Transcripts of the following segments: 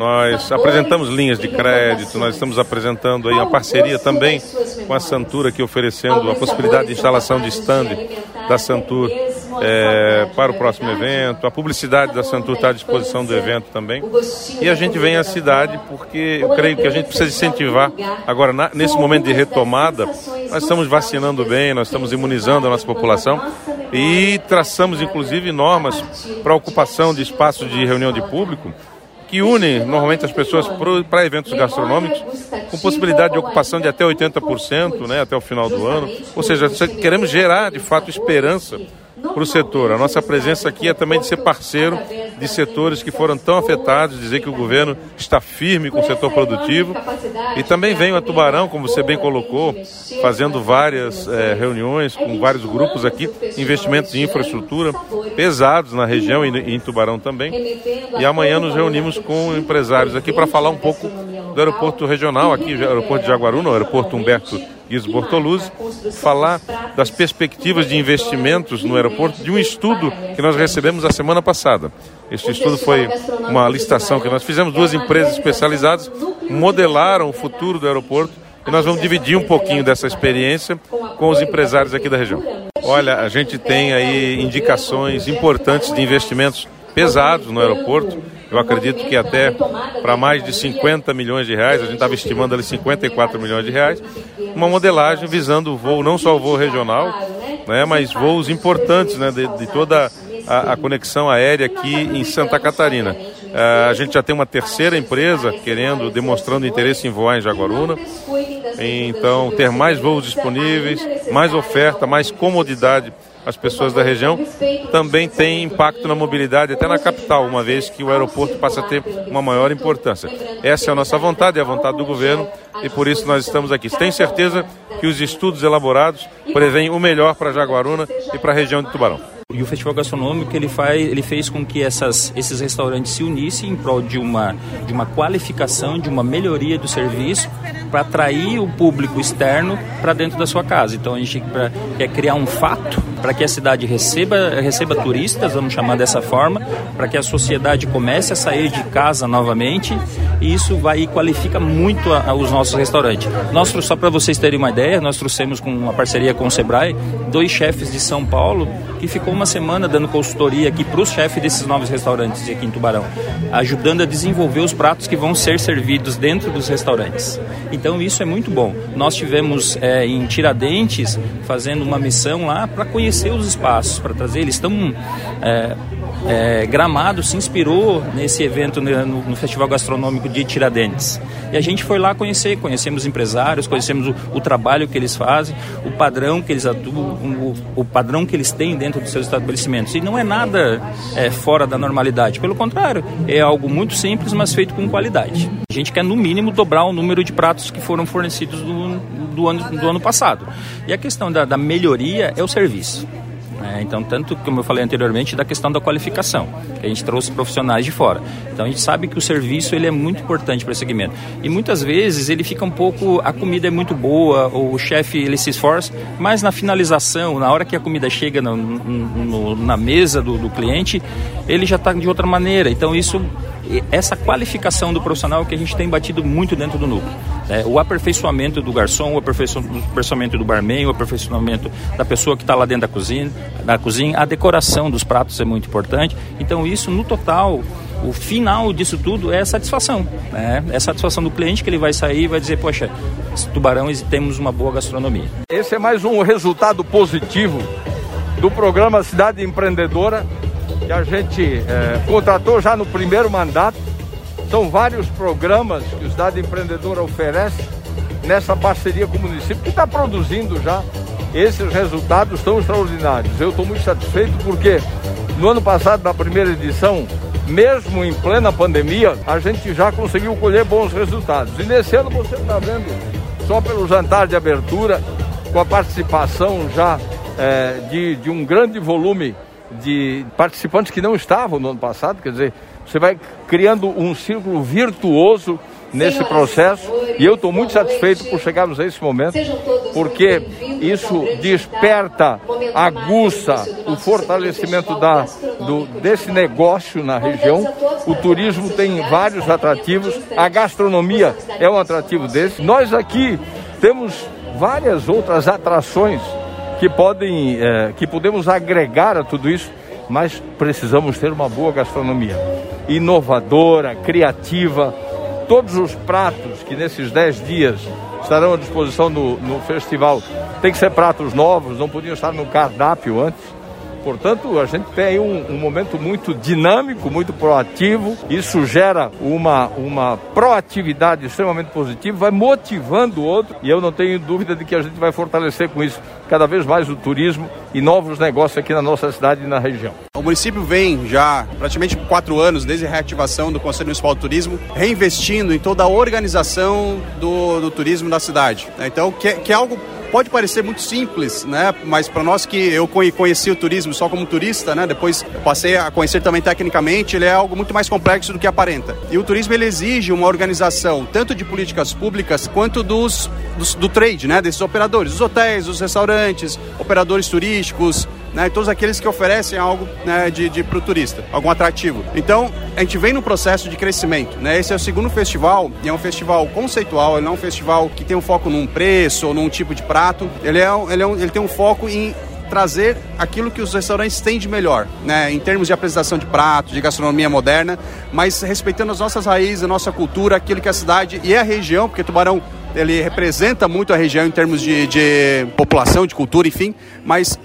Nós apresentamos linhas de crédito, nós estamos apresentando aí uma parceria também com a Santur aqui oferecendo a possibilidade de instalação de stand da Santur é, para o próximo evento. A publicidade da Santur está à disposição do evento também. E a gente vem à cidade porque eu creio que a gente precisa incentivar. Agora, na, nesse momento de retomada, nós estamos vacinando bem, nós estamos imunizando a nossa população e traçamos inclusive normas para ocupação de espaços de reunião de público que unem normalmente as pessoas para eventos gastronômicos, com possibilidade de ocupação de até 80%, né, até o final do ano. Ou seja, queremos gerar de fato esperança para o setor. A nossa presença aqui é também de ser parceiro de setores que foram tão afetados, dizer que o governo está firme com o setor produtivo. E também venho a Tubarão, como você bem colocou, fazendo várias é, reuniões com vários grupos aqui, investimentos em infraestrutura pesados na região e em Tubarão também. E amanhã nos reunimos com empresários aqui para falar um pouco do aeroporto regional, aqui, aeroporto de Jaguaruna, o aeroporto Humberto Guizo Bortoluzzi, falar das perspectivas de investimentos no aeroporto, de um estudo que nós recebemos a semana passada. Este estudo foi uma licitação que nós fizemos, duas empresas especializadas modelaram o futuro do aeroporto e nós vamos dividir um pouquinho dessa experiência com os empresários aqui da região. Olha, a gente tem aí indicações importantes de investimentos pesados no aeroporto. Eu acredito que até para mais de 50 milhões de reais, a gente estava estimando ali 54 milhões de reais, uma modelagem visando o voo, não só o voo regional, né, mas voos importantes né, de, de toda a, a, conexão aérea aqui em Santa Catarina. Uh, a gente já tem uma terceira empresa querendo, demonstrando interesse em voar em Jaguaruna. Então, ter mais voos disponíveis, mais oferta, mais comodidade as pessoas da região, também tem impacto na mobilidade, até na capital, uma vez que o aeroporto passa a ter uma maior importância. Essa é a nossa vontade, é a vontade do governo e por isso nós estamos aqui. Tenho certeza que os estudos elaborados prevêem o melhor para Jaguaruna e para a região de Tubarão. E o Festival Gastronômico ele, faz, ele fez com que essas, esses restaurantes se unissem em prol de uma, de uma qualificação, de uma melhoria do serviço para atrair o público externo para dentro da sua casa. Então a gente pra, quer criar um fato para que a cidade receba, receba turistas, vamos chamar dessa forma, para que a sociedade comece a sair de casa novamente e isso vai qualifica muito a, a, os nossos restaurantes. Nós, só para vocês terem uma ideia, nós trouxemos com uma parceria com o Sebrae dois chefes de São Paulo que ficou uma semana dando consultoria aqui para os chefes desses novos restaurantes aqui em Tubarão, ajudando a desenvolver os pratos que vão ser servidos dentro dos restaurantes. Então isso é muito bom. Nós tivemos é, em Tiradentes fazendo uma missão lá para conhecer os espaços, para trazer. Eles estão é, é, Gramado se inspirou nesse evento no, no, Festival Gastronômico de Tiradentes. E a gente foi lá conhecer, conhecemos empresários, conhecemos o, o trabalho que eles fazem, o padrão que eles atuam, o, o, padrão que eles têm dentro dos seus estabelecimentos. E não é nada é, fora da normalidade, pelo contrário, é algo muito simples, mas feito com qualidade. A gente quer, no mínimo, dobrar o número de pratos que foram fornecidos do, do, ano, do ano passado. E a questão da, da melhoria é o serviço. É, então, tanto como eu falei anteriormente, da questão da qualificação, que a gente trouxe profissionais de fora. Então, a gente sabe que o serviço ele é muito importante para esse segmento. E muitas vezes ele fica um pouco, a comida é muito boa, o chefe ele se esforça, mas na finalização, na hora que a comida chega no, no, na mesa do, do cliente, ele já está de outra maneira. Então, isso essa qualificação do profissional que a gente tem batido muito dentro do núcleo. Né? O aperfeiçoamento do garçom, o aperfeiçoamento do barman, o aperfeiçoamento da pessoa que está lá dentro da cozinha, da cozinha, a decoração dos pratos é muito importante. Então isso no total o final disso tudo é a satisfação. Né? É a satisfação do cliente que ele vai sair e vai dizer, poxa, Tubarão temos uma boa gastronomia. Esse é mais um resultado positivo do programa Cidade Empreendedora que a gente é, contratou já no primeiro mandato. São vários programas que o Cidade Empreendedora oferece nessa parceria com o município, que está produzindo já esses resultados tão extraordinários. Eu estou muito satisfeito porque no ano passado, na primeira edição, mesmo em plena pandemia, a gente já conseguiu colher bons resultados. E nesse ano você está vendo, só pelo jantar de abertura, com a participação já é, de, de um grande volume de participantes que não estavam no ano passado, quer dizer, você vai criando um círculo virtuoso nesse processo e eu estou muito satisfeito por chegarmos a esse momento, porque isso desperta, aguça o fortalecimento da, do, desse negócio na região. O turismo tem vários atrativos, a gastronomia é um atrativo desse. Nós aqui temos várias outras atrações que podem, é, que podemos agregar a tudo isso, mas precisamos ter uma boa gastronomia, inovadora, criativa. Todos os pratos que nesses 10 dias estarão à disposição no, no festival têm que ser pratos novos, não podiam estar no cardápio antes. Portanto, a gente tem um, um, momento muito dinâmico, muito proativo. Isso gera uma, uma proatividade extremamente positiva, vai motivando o outro. E eu não tenho dúvida de que a gente vai fortalecer com isso cada vez mais o turismo e novos negócios aqui na nossa cidade e na região. O município vem já praticamente quatro anos desde a reativação do Conselho Municipal de Turismo, reinvestindo em toda a organização do, do turismo da cidade. Então, que, que é algo pode parecer muito simples, né? Mas para nós que eu conheci o turismo só como turista, né? Depois passei a conhecer também tecnicamente, ele é algo muito mais complexo do que aparenta. E o turismo ele exige uma organização tanto de políticas públicas quanto dos, dos do trade, né? Desses operadores, os hotéis, os restaurantes, operadores turísticos, né, todos aqueles que oferecem algo né, de, de para o turista, algum atrativo. Então, a gente vem no processo de crescimento. Né? Esse é o segundo festival, e é um festival conceitual, ele não é um festival que tem um foco num preço ou num tipo de prato, ele, é, ele, é um, ele tem um foco em trazer aquilo que os restaurantes têm de melhor, né, em termos de apresentação de pratos, de gastronomia moderna, mas respeitando as nossas raízes, a nossa cultura, aquilo que a cidade e a região, porque Tubarão ele representa muito a região em termos de, de população, de cultura, enfim, mas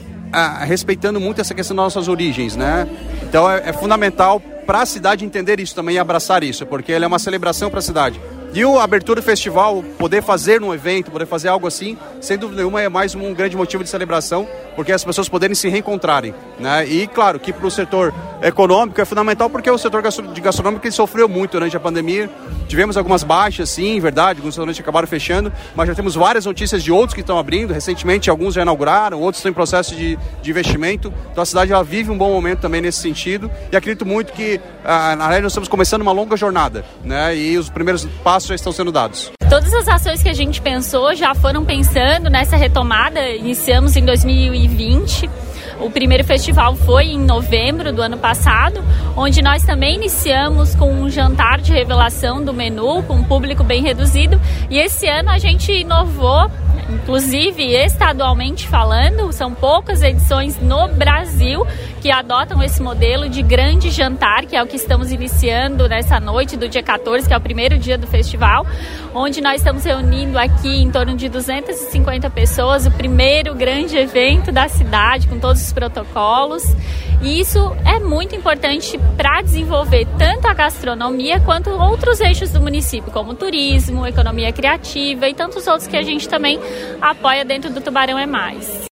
respeitando muito essa questão das nossas origens, né? Então é, é fundamental para a cidade entender isso também e abraçar isso, porque ele é uma celebração para a cidade. E o abertura do festival, poder fazer um evento, poder fazer algo assim, sem dúvida nenhuma é mais um grande motivo de celebração, porque as pessoas poderem se reencontrarem. Né? E claro que para o setor econômico é fundamental, porque o setor de gastronômico sofreu muito durante a pandemia. Tivemos algumas baixas, sim, verdade, alguns restaurantes acabaram fechando, mas já temos várias notícias de outros que estão abrindo. Recentemente, alguns já inauguraram, outros estão em processo de, de investimento. Então a cidade ela vive um bom momento também nesse sentido. E acredito muito que, ah, na realidade, nós estamos começando uma longa jornada, né? E os primeiros passos já estão sendo dados. Todas as ações que a gente pensou já foram pensando nessa retomada. Iniciamos em 2020. O primeiro festival foi em novembro do ano passado, onde nós também iniciamos com um jantar de revelação do menu, com um público bem reduzido. E esse ano a gente inovou Inclusive, estadualmente falando, são poucas edições no Brasil que adotam esse modelo de grande jantar, que é o que estamos iniciando nessa noite do dia 14, que é o primeiro dia do festival, onde nós estamos reunindo aqui em torno de 250 pessoas, o primeiro grande evento da cidade, com todos os protocolos. E isso é muito importante para desenvolver tanto a gastronomia quanto outros eixos do município, como turismo, economia criativa e tantos outros que a gente também apoia dentro do Tubarão é Mais.